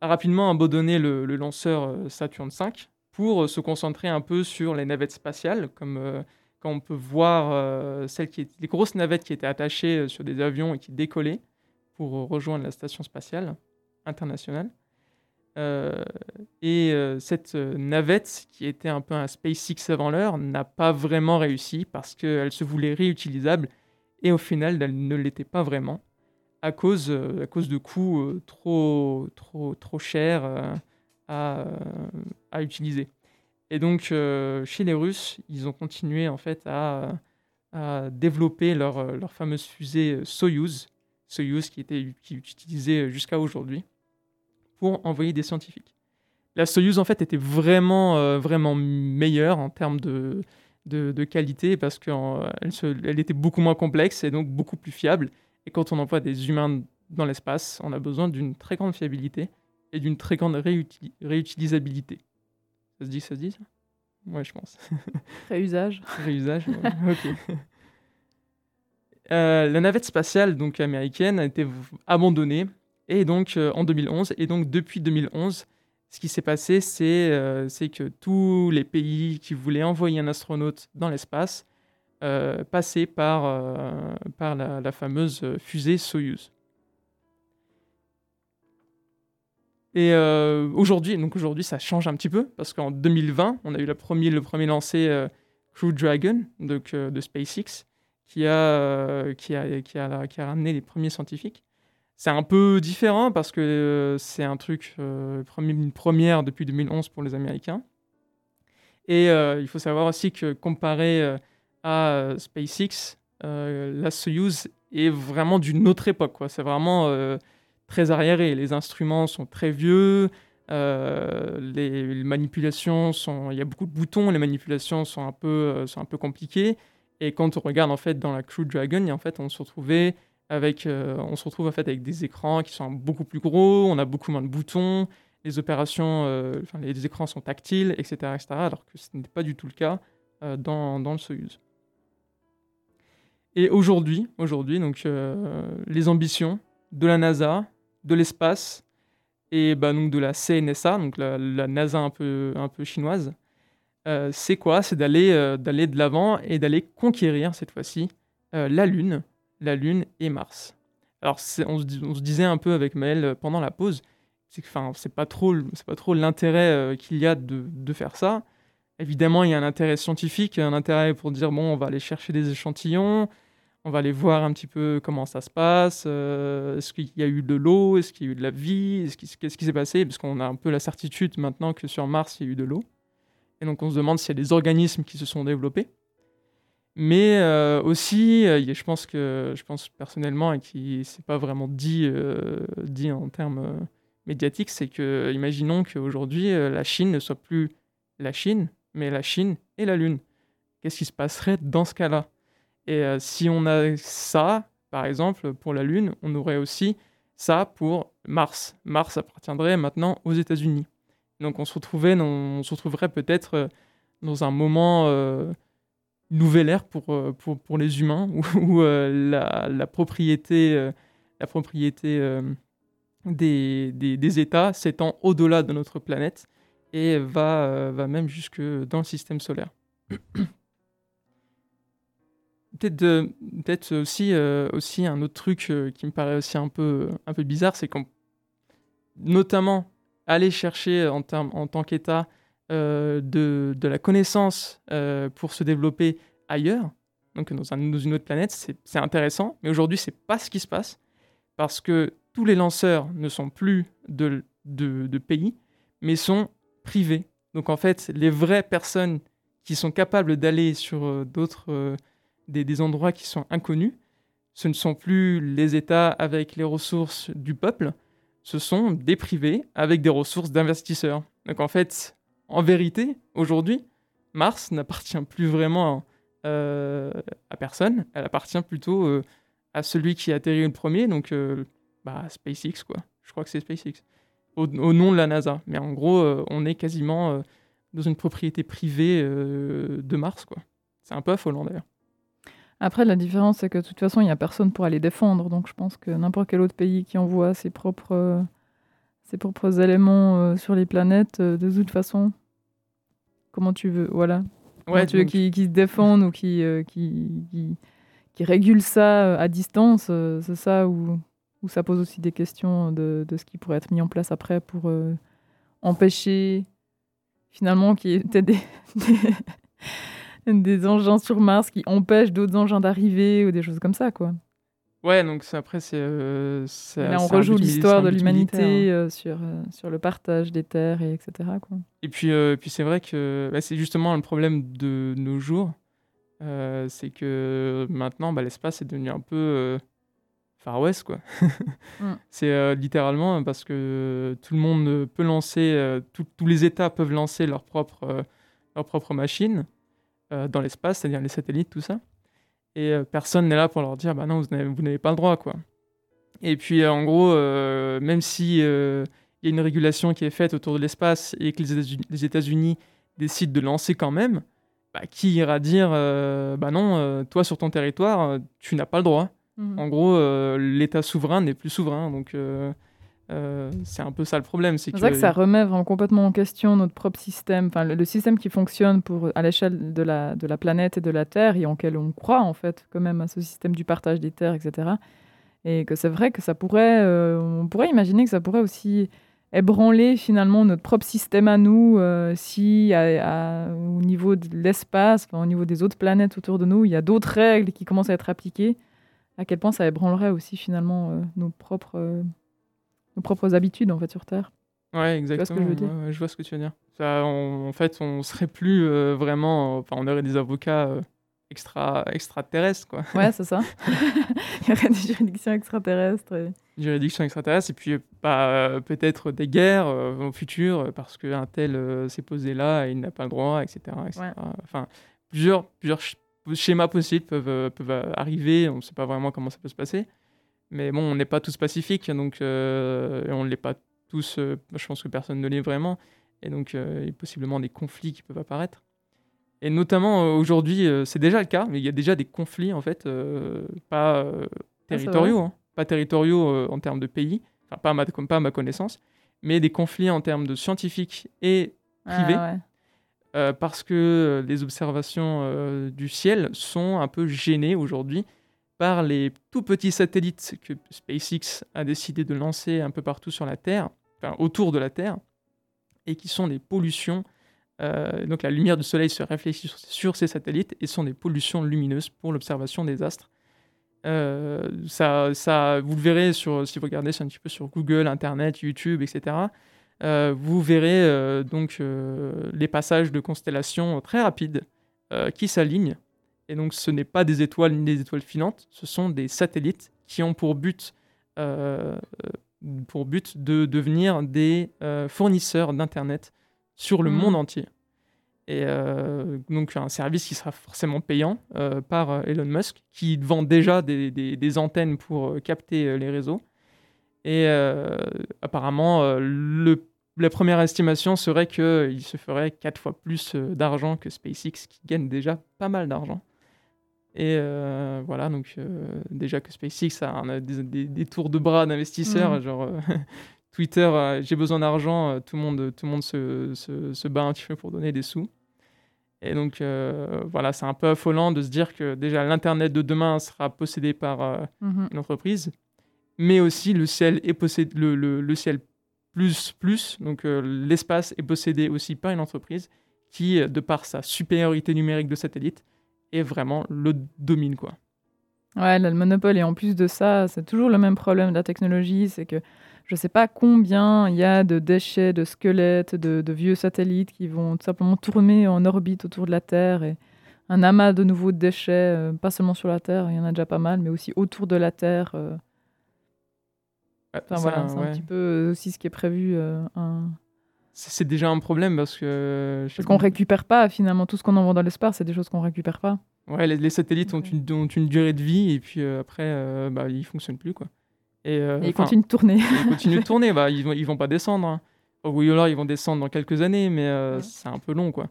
a rapidement abandonné le, le lanceur euh, Saturn V pour euh, se concentrer un peu sur les navettes spatiales, comme euh, quand on peut voir euh, qui étaient- les grosses navettes qui étaient attachées euh, sur des avions et qui décollaient pour euh, rejoindre la station spatiale internationale. Et cette navette, qui était un peu un SpaceX avant l'heure, n'a pas vraiment réussi parce qu'elle se voulait réutilisable et au final, elle ne l'était pas vraiment à cause, de coûts trop, trop, trop chers à utiliser. Et donc, euh, chez les Russes, ils ont continué en fait à, développer leur, euh, leur fameuse fusée euh, Soyuz, Soyuz qui, était, qui est utilisée jusqu'à aujourd'hui pour envoyer des scientifiques. La Soyuz, en fait, était vraiment, vraiment meilleure en termes de, de, qualité parce qu'elle elle était beaucoup moins complexe et donc beaucoup plus fiable. Et quand on envoie des humains dans l'espace, on a besoin d'une très grande fiabilité et d'une très grande réuti- réutilisabilité. Ça se dit, ça se dit ça? Ouais, je pense. Réusage. Réusage, ouais. ok. Euh, la navette spatiale donc américaine a été abandonnée et donc euh, en 2011 et donc depuis 2011 ce qui s'est passé c'est euh, que tous les pays qui voulaient envoyer un astronaute dans l'espace euh, passaient par, euh, par la, la fameuse fusée Soyuz. Et euh, aujourd'hui, donc aujourd'hui, ça change un petit peu parce qu'en 2020, on a eu la premier, le premier lancé euh, Crew Dragon donc, euh, de SpaceX qui a, qui, a, qui, a, ramené les premiers scientifiques. C'est un peu différent parce que c'est un truc, une première depuis 2011 pour les Américains. Et il faut savoir aussi que comparé à SpaceX, la Soyuz est vraiment d'une autre époque. C'est vraiment très arriéré. Les instruments sont très vieux. les, manipulations sont, il y a beaucoup de boutons, les manipulations sont un peu, sont un peu compliquées. Et quand on regarde en fait dans la Crew Dragon, en fait, on se retrouvait avec, euh, on se retrouve en fait avec des écrans qui sont beaucoup plus gros, on a beaucoup moins de boutons, les opérations, euh, les écrans sont tactiles, etc., etc., alors que ce n'était pas du tout le cas euh, dans, dans, le Soyuz. Et aujourd'hui, aujourd'hui, donc les ambitions de la NASA, de l'espace et bah, donc de la CNSA, donc la, NASA un peu, chinoise, euh, c'est quoi? C'est d'aller euh, d'aller de l'avant et d'aller conquérir cette fois-ci euh, la Lune, la Lune et Mars. Alors on se, on, se, disait un peu avec Maël pendant la pause, c'est enfin c'est pas trop c'est pas trop l'intérêt qu'il y a de, de, faire ça. Évidemment, il y a un intérêt scientifique, un intérêt pour dire bon, on va aller chercher des échantillons, on va aller voir un petit peu comment ça se passe, est-ce qu'il y a eu de l'eau, est-ce qu'il y a eu de la vie, qu'est-ce qui s'est passé, parce qu'on a un peu la certitude maintenant que sur Mars il y a eu de l'eau. Et donc on se demande s'il y a des organismes qui se sont développés. Mais euh, aussi, euh, je pense que je pense personnellement, et qui c'est pas vraiment dit, euh, dit en termes médiatiques, c'est que imaginons qu'aujourd'hui la Chine ne soit plus la Chine, mais la Chine et la Lune. Qu'est-ce qui se passerait dans ce cas-là? Et si on a ça, par exemple, pour la Lune, on aurait aussi ça pour Mars. Mars appartiendrait maintenant aux États-Unis. Donc on se, retrouverait peut-être euh, dans un moment euh, nouvel ère pour, euh, pour, les humains, où, la, la, propriété, la propriété des, des, des, États s'étend au-delà de notre planète et va, va même jusque dans le système solaire. peut-être peut aussi, aussi un autre truc qui me paraît aussi un peu, un peu bizarre, c'est qu'on, notamment aller chercher en, en tant qu'État euh, de, de, la connaissance euh, pour se développer ailleurs, donc dans, un, une autre planète, c'est intéressant. Mais aujourd'hui, c'est pas ce qui se passe parce que tous les lanceurs ne sont plus de, de, pays, mais sont privés. Donc en fait, les vraies personnes qui sont capables d'aller sur euh, d'autres des, endroits qui sont inconnus, ce ne sont plus les États avec les ressources du peuple, ce sont des privés avec des ressources d'investisseurs. Donc en fait, en vérité, aujourd'hui, Mars n'appartient plus vraiment euh, à personne, elle appartient plutôt euh, à celui qui a atterri le premier, donc euh, bah, SpaceX, quoi. Je crois que c'est SpaceX, au, nom de la NASA. Mais en gros, on est quasiment dans une propriété privée de Mars, quoi. C'est un peu affolant d'ailleurs. Après, la différence, c'est que de toute façon, il n'y a personne pour aller défendre. Donc, je pense que n'importe quel autre pays qui envoie ses propres, ses propres éléments euh, sur les planètes, euh, de toute façon, comment tu veux, voilà. Ouais, tu veux qu'ils se défendent ou qui, euh, qui, qui, qui, régulent ça à distance, c'est ça où, où ça pose aussi des questions de, de, ce qui pourrait être mis en place après pour empêcher finalement qu'il y ait des, des des engins sur Mars qui empêchent d'autres engins d'arriver ou des choses comme ça, quoi. Ouais, donc après, c'est. Euh, là, on rejoue l'histoire de l'humanité euh, sur, euh, sur le partage des terres, et etc. Quoi. Et puis, puis c'est vrai que bah, c'est justement le problème de nos jours. c'est que maintenant, bah, l'espace est devenu un peu Far West, quoi. Mm. C'est littéralement parce que tout le monde peut lancer, tous les États peuvent lancer leur propre, leur propre machine. Euh, dans l'espace, c'est-à-dire les satellites, tout ça. Et euh, personne n'est là pour leur dire, bah non, vous n'avez pas le droit, quoi. Et puis, euh, en gros, même si il y a une régulation qui est faite autour de l'espace et que les États-Unis décident de lancer quand même, bah, qui ira dire, bah non, toi sur ton territoire, tu n'as pas le droit. Mmh. En gros, l'État souverain n'est plus souverain, donc euh, c'est un peu ça le problème. C'est vrai que ça remet vraiment complètement en question notre propre système, enfin, le, système qui fonctionne pour, à l'échelle de la, de la planète et de la Terre et en quel on croit en fait quand même à ce système du partage des terres, etc. Et que c'est vrai que ça pourrait, euh, on pourrait imaginer que ça pourrait aussi ébranler finalement notre propre système à nous euh, si au niveau de l'espace, au niveau des autres planètes autour de nous, il y a d'autres règles qui commencent à être appliquées. À quel point ça ébranlerait aussi finalement nos propres nos propres habitudes en fait sur Terre. Ouais, exactement. je veux dire Ouais, ouais, je vois ce que tu veux dire. Ça, on- en fait, on serait plus euh, vraiment. Enfin, on aurait des avocats euh, extra, extraterrestres, quoi. Ouais, c'est ça. Il y aurait des juridictions extraterrestres. et- Juridiction extraterrestre, et puis bah, euh, peut-être des guerres au futur, parce qu'un tel s'est posé là et il n'a pas le droit, etc. etc. Ouais. Enfin, plusieurs, plusieurs sch- schémas possibles peuvent, peuvent arriver. On ne sait pas vraiment comment ça peut se passer. Mais bon, on n'est pas tous pacifiques, donc euh, on ne l'est pas tous. euh, je pense que personne ne l'est vraiment. Et donc, euh, il y a possiblement des conflits qui peuvent apparaître. Et notamment aujourd'hui, c'est déjà le cas, mais il y a déjà des conflits, en fait, pas Ah, territoriaux, hein, pas territoriaux euh, en termes de pays, enfin, pas à, ma, comme pas à ma connaissance, mais des conflits en termes de scientifiques et. Ah, ouais. euh, parce que les observations euh, du ciel sont un peu gênées aujourd'hui par les tout petits satellites que SpaceX a décidé de lancer un peu partout sur la Terre, enfin autour de la Terre, et qui sont des pollutions. euh, donc la lumière du Soleil se réfléchit sur, ces satellites et sont des pollutions lumineuses pour l'observation des astres. Euh, ça, ça, vous le verrez sur, si vous regardez un petit peu sur Google, Internet, YouTube, etc. Euh, vous verrez donc les passages de constellations très rapides qui s'alignent. Et donc ce n'est pas des étoiles ni des étoiles filantes, ce sont des satellites qui ont pour but, euh, pour but de devenir des euh, fournisseurs d'Internet sur le Mhm. monde entier. Et euh, donc un service qui sera forcément payant par Elon Musk, qui vend déjà des, des- des antennes pour capter les réseaux. Et apparemment, le, la première estimation serait qu'il se ferait quatre fois plus d'argent que SpaceX, qui gagne déjà pas mal d'argent. Et euh, voilà, donc euh, déjà que SpaceX a, un- des, des- des tours de bras d'investisseurs, Mhm. genre euh, Twitter, j'ai besoin d'argent, tout le monde, tout le monde se, se, se bat un petit peu pour donner des sous. Et donc voilà, c'est un peu affolant de se dire que déjà l'Internet de demain sera possédé par Mhm. une entreprise, mais aussi le ciel est possédé, le, le- le ciel plus plus, donc l'espace est possédé aussi par une entreprise qui, de par sa supériorité numérique de satellite, est vraiment le domine quoi. Ouais, le monopole. Et en plus de ça, c'est toujours le même problème de la technologie, c'est que je ne sais pas combien il y a de déchets, de squelettes, de, de vieux satellites qui vont tout simplement tourner en orbite autour de la Terre. Et un amas de nouveaux déchets, euh, pas seulement sur la Terre, il y en a déjà pas mal, mais aussi autour de la Terre. euh. Ouais, Enfin voilà, c'est ouais. un petit peu aussi ce qui est prévu. euh, un- C'est déjà un problème parce que Parce qu'on récupère pas finalement tout ce qu'on envoie dans l'espace, c'est des choses qu'on récupère pas. Ouais, les, les satellites ont une, ont une durée de vie et puis euh, après, euh, bah, ils fonctionnent plus quoi. Et, euh, Et ils continuent de tourner. ils continuent de tourner, bah, ils vont, ils vont pas descendre. Hein. Oui, alors ils vont descendre dans quelques années, mais euh, Ouais. c'est un peu long, quoi.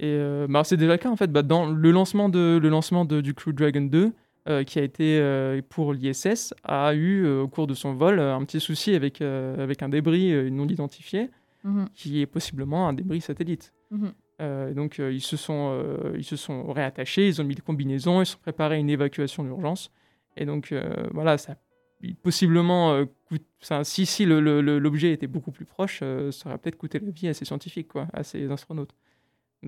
Et bah, c'est déjà le cas, en fait. Bah, dans le lancement, de, le lancement de, du Crew Dragon 2, euh, qui a été euh, pour l'ISS, a eu, euh, au cours de son vol, un petit souci avec, avec un débris non identifié, Mhm, qui est possiblement un débris satellite. mhm. Euh, donc, euh, ils, se sont, euh, ils se sont réattachés, ils ont mis des combinaisons, ils se sont préparés à une évacuation d'urgence. Et donc, voilà, ça possiblement, coûte- ça- si, si l'objet était beaucoup plus proche, ça aurait peut-être coûté la vie à ces scientifiques, quoi, à ces astronautes.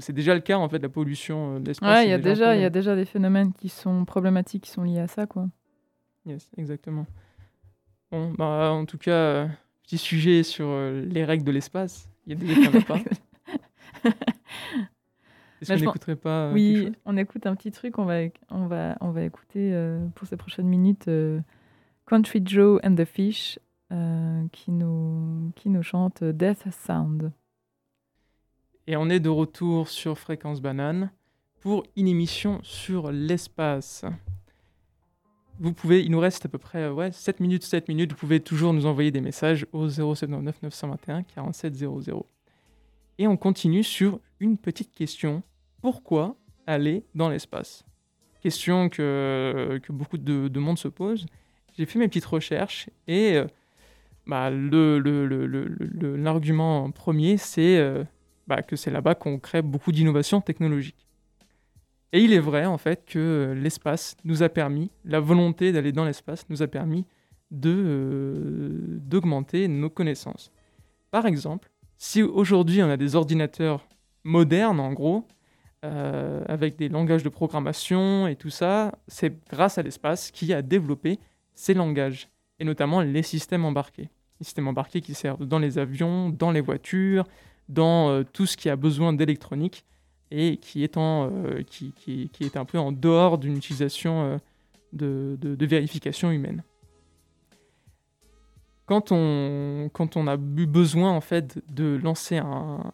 C'est déjà le cas, en fait, de la pollution de l'espace. Ouais, il y a déjà, il y a déjà des phénomènes qui sont problématiques qui sont liés à ça, quoi. Yes, exactement. Bon, bah, en tout cas, petit sujet sur euh, les règles de l'espace. Il y a des pas. Est-ce Mais qu'on pense- n'écouterait pas euh, Oui, on écoute un petit truc. On va, on va, on va écouter euh, pour ces prochaines minutes euh, Country Joe and the Fish euh, qui, nous, qui nous chante Death Sound. Et on est de retour sur Fréquence Banane pour une émission sur l'espace. Vous pouvez, il nous reste à peu près euh, ouais, 7 minutes, 7 minutes. Vous pouvez toujours nous envoyer des messages au 079 921 4700. Et on continue sur une petite question. Pourquoi aller dans l'espace? Question que, que beaucoup de, de monde se pose. J'ai fait mes petites recherches et euh, bah, le- le- le- le- l'argument premier, c'est euh, bah, que c'est là-bas qu'on crée beaucoup d'innovations technologiques. Et il est vrai, en fait, que euh, l'espace nous a permis, la volonté d'aller dans l'espace nous a permis euh, d'augmenter nos connaissances. Par exemple, si aujourd'hui on a des ordinateurs modernes, en gros, euh, avec des langages de programmation et tout ça, c'est grâce à l'espace qui a développé ces langages, et notamment les systèmes embarqués. systèmes embarqués qui servent dans les avions, dans les voitures, dans tout ce qui a besoin d'électronique et qui est, qui, qui, qui, est un peu en dehors d'une utilisation de, de, vérification humaine. Quand on, quand on a eu besoin en fait de lancer un,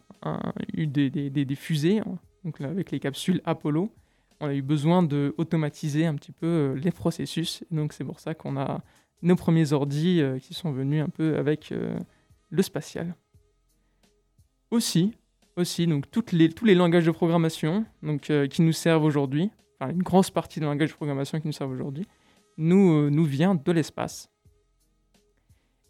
des, des, des, fusées, hein, donc avec les capsules Apollo, on a eu besoin de automatiser un petit peu euh, les processus. donc c'est pour ça qu'on a nos premiers ordis euh, qui sont venus un peu avec euh, le spatial. Aussi, aussi donc tous les langages de programmation donc, qui nous servent aujourd'hui, enfin une grosse partie des langages de programmation qui nous servent aujourd'hui, nous, nous vient de l'espace.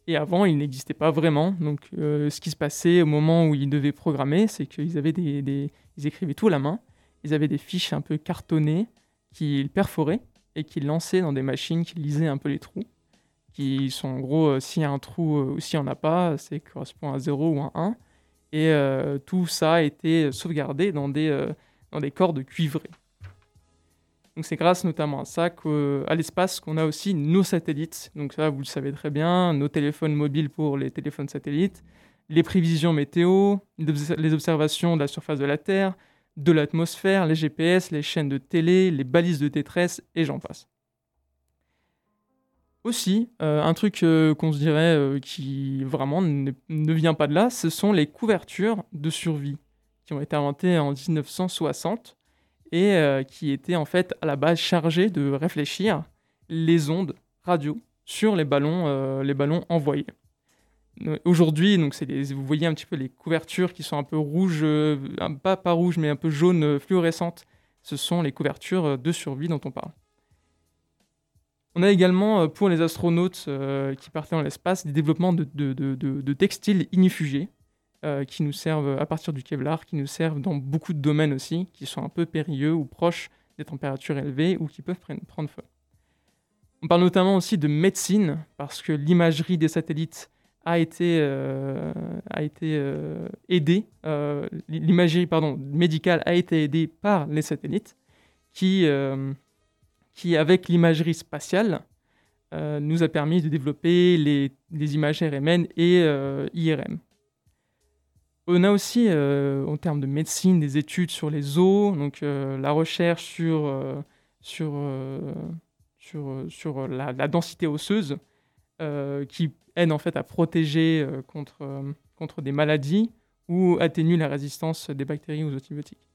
Et avant, il n'existait pas vraiment. Donc, ce qui se passait au moment où ils devaient programmer, c'est qu'ils avaient des, ils écrivaient tout à la main ils avaient des fiches un peu cartonnées qu'ils perforaient et qu'ils lançaient dans des machines qui lisaient un peu les trous. Qui sont en gros, euh, s'il y a un trou euh, ou s'il n'y en a pas, c'est correspond à 0 ou à 1. Et euh, tout ça a été sauvegardé dans des, dans des cordes cuivrées. Donc c'est grâce notamment à ça qu'à l'espace qu'on a aussi nos satellites. Donc ça, vous le savez très bien, nos téléphones mobiles pour les téléphones satellites, les prévisions météo, les observations de la surface de la Terre, de l'atmosphère, les GPS, les chaînes de télé, les balises de détresse, et j'en passe. Aussi, euh, un truc euh, qu'on se dirait euh, qui vraiment ne, vient pas de là, ce sont les couvertures de survie qui ont été inventées en 1960 et qui étaient en fait à la base chargées de réfléchir les ondes radio sur les ballons, les ballons envoyés. Aujourd'hui, donc vous voyez un petit peu les couvertures qui sont un peu rouges, pas, pas rouges, mais un peu jaunes fluorescentes. Ce sont les couvertures de survie dont on parle. On a également, pour les astronautes qui partaient dans l'espace, des développements de, textiles inifugés qui nous servent à partir du Kevlar, qui nous servent dans beaucoup de domaines aussi, qui sont un peu périlleux ou proches des températures élevées ou qui peuvent prendre feu. On parle notamment aussi de médecine, parce que l'imagerie des satellites a été, euh, a été euh, aidé, euh, l'imagerie pardon, médicale a été aidée par les satellites qui, qui avec l'imagerie spatiale, nous a permis de développer les, images RMN et IRM. On a aussi, en termes de médecine, des études sur les os, donc la recherche sur, sur, sur, sur la, la, densité osseuse, qui aide en fait à protéger euh, contre, euh, contre des maladies ou atténue la résistance des bactéries aux antibiotiques.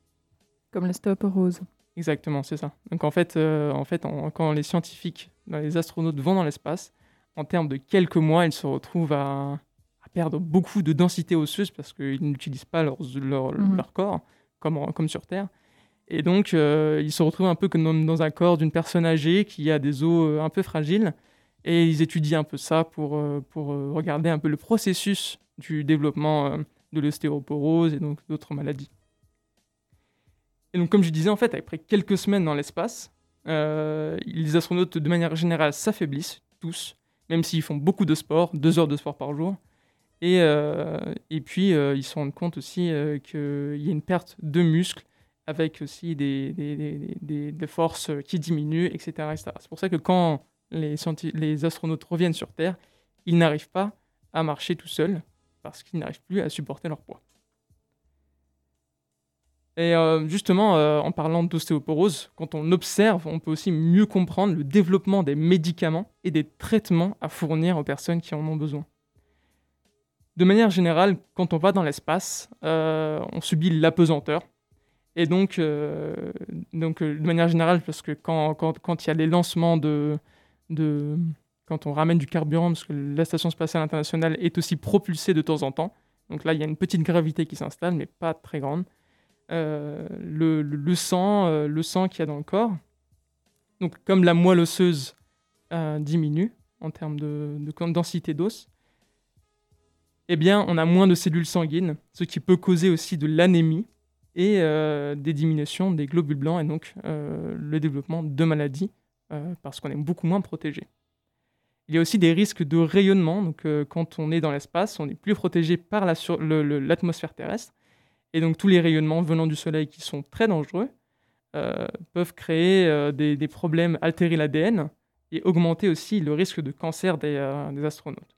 Comme l'ostéoporose. Exactement, c'est ça. Donc en fait, euh, en fait quand les scientifiques, les astronautes vont dans l'espace, en termes de quelques mois, ils se retrouvent à, à perdre beaucoup de densité osseuse parce qu'ils n'utilisent pas leur, leur, mhm. leur corps comme, comme sur Terre. Et donc, ils se retrouvent un peu comme dans un corps d'une personne âgée qui a des os un peu fragiles et ils étudient un peu ça pour, euh, pour euh, regarder un peu le processus du développement euh, de l'ostéoporose et donc d'autres maladies. Et donc, comme je disais, en fait, après quelques semaines dans l'espace, les astronautes, de manière générale, s'affaiblissent tous, même s'ils font beaucoup de sport, deux heures de sport par jour. Et, et puis, ils se rendent compte aussi qu'il y a une perte de muscles, avec aussi des, forces qui diminuent, etc. C'est pour ça que quand les, astronautes reviennent sur Terre, ils n'arrivent pas à marcher tout seuls parce qu'ils n'arrivent plus à supporter leur poids. Et euh, justement, euh, en parlant d'ostéoporose, quand on observe, on peut aussi mieux comprendre le développement des médicaments et des traitements à fournir aux personnes qui en ont besoin. De manière générale, quand on va dans l'espace, euh, on subit l'apesanteur. Et donc, donc de manière générale, parce que quand, quand, quand il y a les lancements de, de quand on ramène du carburant, parce que la station spatiale internationale est aussi propulsée de temps en temps. Donc là, il y a une petite gravité qui s'installe, mais pas très grande. Euh, le, sang, euh, le sang qu'il y a dans le corps. Donc comme la moelle osseuse euh, diminue en termes de, de densité d'os, eh bien, on a moins de cellules sanguines, ce qui peut causer aussi de l'anémie et des diminutions des globules blancs et donc le développement de maladies euh, parce qu'on est beaucoup moins protégé. Il y a aussi des risques de rayonnement. Donc, euh, quand on est dans l'espace, on est plus protégé par l'atmosphère terrestre. Et donc, tous les rayonnements venant du Soleil qui sont très dangereux euh, peuvent créer des, problèmes, altérer l'ADN et augmenter aussi le risque de cancer des, astronautes.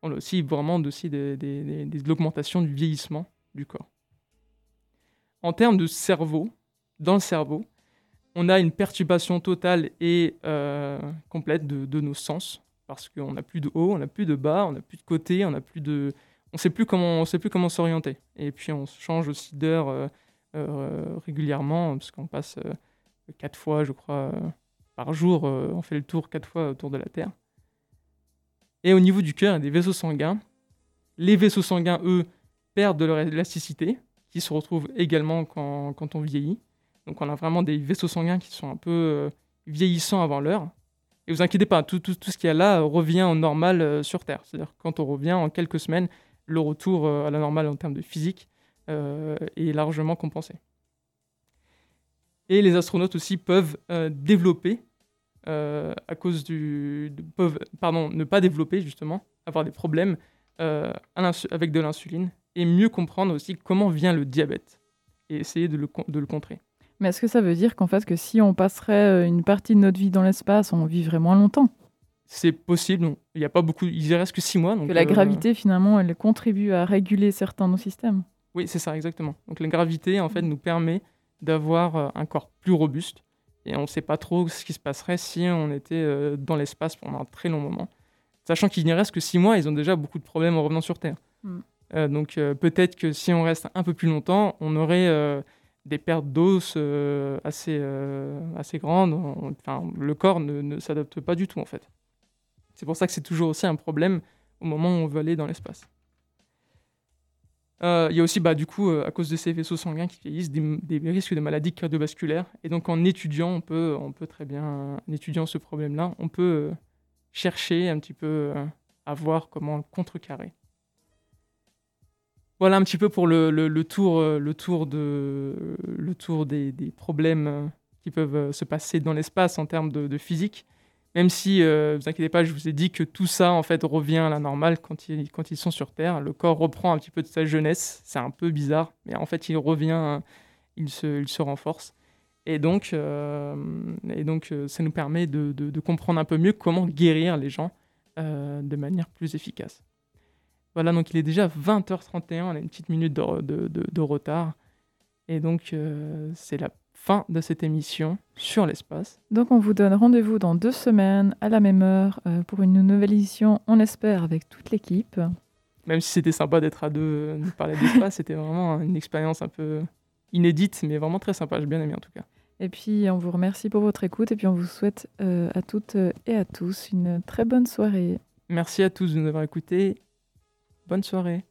on a aussi vraiment aussi de, l'augmentation du vieillissement du corps. En termes de cerveau, dans le cerveau, on a une perturbation totale et euh, complète de nos sens parce qu'on n'a plus de haut, on n'a plus de bas, on n'a plus de côté, on n'a plus de, on sait comment, sait plus comment s'orienter. Et puis on change aussi d'heure euh, régulièrement parce qu'on passe euh, quatre fois, je crois, euh, par jour. on fait le tour quatre fois autour de la Terre. Et au niveau du cœur, a des vaisseaux sanguins. Les vaisseaux sanguins, eux, perdent de leur élasticité, qui se retrouvent également quand, on vieillit. Donc on a vraiment des vaisseaux sanguins qui sont un peu vieillissants avant l'heure. Et vous inquiétez pas, tout, tout, ce qu'il y a là revient au normal sur Terre. C'est-à-dire quand on revient en quelques semaines, le retour euh, à la normale en termes de physique euh, est largement compensé. Et les astronautes aussi peuvent euh, développer, euh, à cause du... peuvent, pardon, ne pas développer justement, avoir des problèmes euh, avec de l'insuline, et mieux comprendre aussi comment vient le diabète, et essayer de le, contrer. Mais est-ce que ça veut dire qu'en fait, que si on passerait euh, une partie de notre vie dans l'espace, on vivrait moins longtemps? C'est possible, il y a pas beaucoup, il reste que 6 mois. Donc, Que la euh, gravité, finalement, elle contribue à réguler certains de nos systèmes Oui, c'est ça, exactement. Donc la gravité, en fait, nous permet d'avoir euh, un corps plus robuste. Et on ne sait pas trop ce qui se passerait si on était euh, dans l'espace pendant un très long moment. Sachant qu'il n'y reste que six mois, ils ont déjà beaucoup de problèmes en revenant sur Terre. Mm. Euh, donc euh, peut-être que si on reste un peu plus longtemps, on aurait des pertes d'os assez, assez grandes. Enfin, le corps ne, ne s'adapte pas du tout, en fait. C'est pour ça que c'est toujours aussi un problème au moment où on veut aller dans l'espace. Euh, Il y a aussi, bah, du coup, euh, à cause de ces vaisseaux sanguins qui vieillissent, des, risques de maladies cardiovasculaires. Et donc, en étudiant, on peut, on peut très bien, en étudiant ce problème-là, on peut euh, chercher un petit peu à voir comment le contrecarrer. Voilà un petit peu pour le, tour, le tour, de, le tour des, problèmes qui peuvent se passer dans l'espace en termes de physique. Même si, euh, vous inquiétez pas, je vous ai dit que tout ça en fait revient à la normale quand ils, quand ils sont sur Terre. Le corps reprend un petit peu de sa jeunesse. C'est un peu bizarre, mais en fait il revient, il se, il se renforce. Et donc, euh, et donc euh, ça nous permet de, de- comprendre un peu mieux comment guérir les gens de manière plus efficace. Voilà, donc il est déjà 20h31, on a une petite minute de, de- retard. Et donc c'est la fin de cette émission sur l'espace. Donc, on vous donne rendez-vous dans deux semaines, à la même heure, euh, pour une nouvelle édition, on espère, avec toute l'équipe. Même si c'était sympa d'être à deux, euh, de parler d'espace, c'était vraiment une expérience un peu inédite, mais vraiment très sympa. J'ai bien aimé en tout cas. Et puis, on vous remercie pour votre écoute, et puis on vous souhaite euh, à toutes et à tous une très bonne soirée. Merci à tous de nous avoir écoutés. Bonne soirée.